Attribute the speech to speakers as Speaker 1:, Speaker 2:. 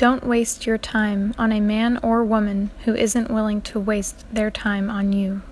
Speaker 1: Don't waste your time on a man or woman who isn't willing to waste their time on you.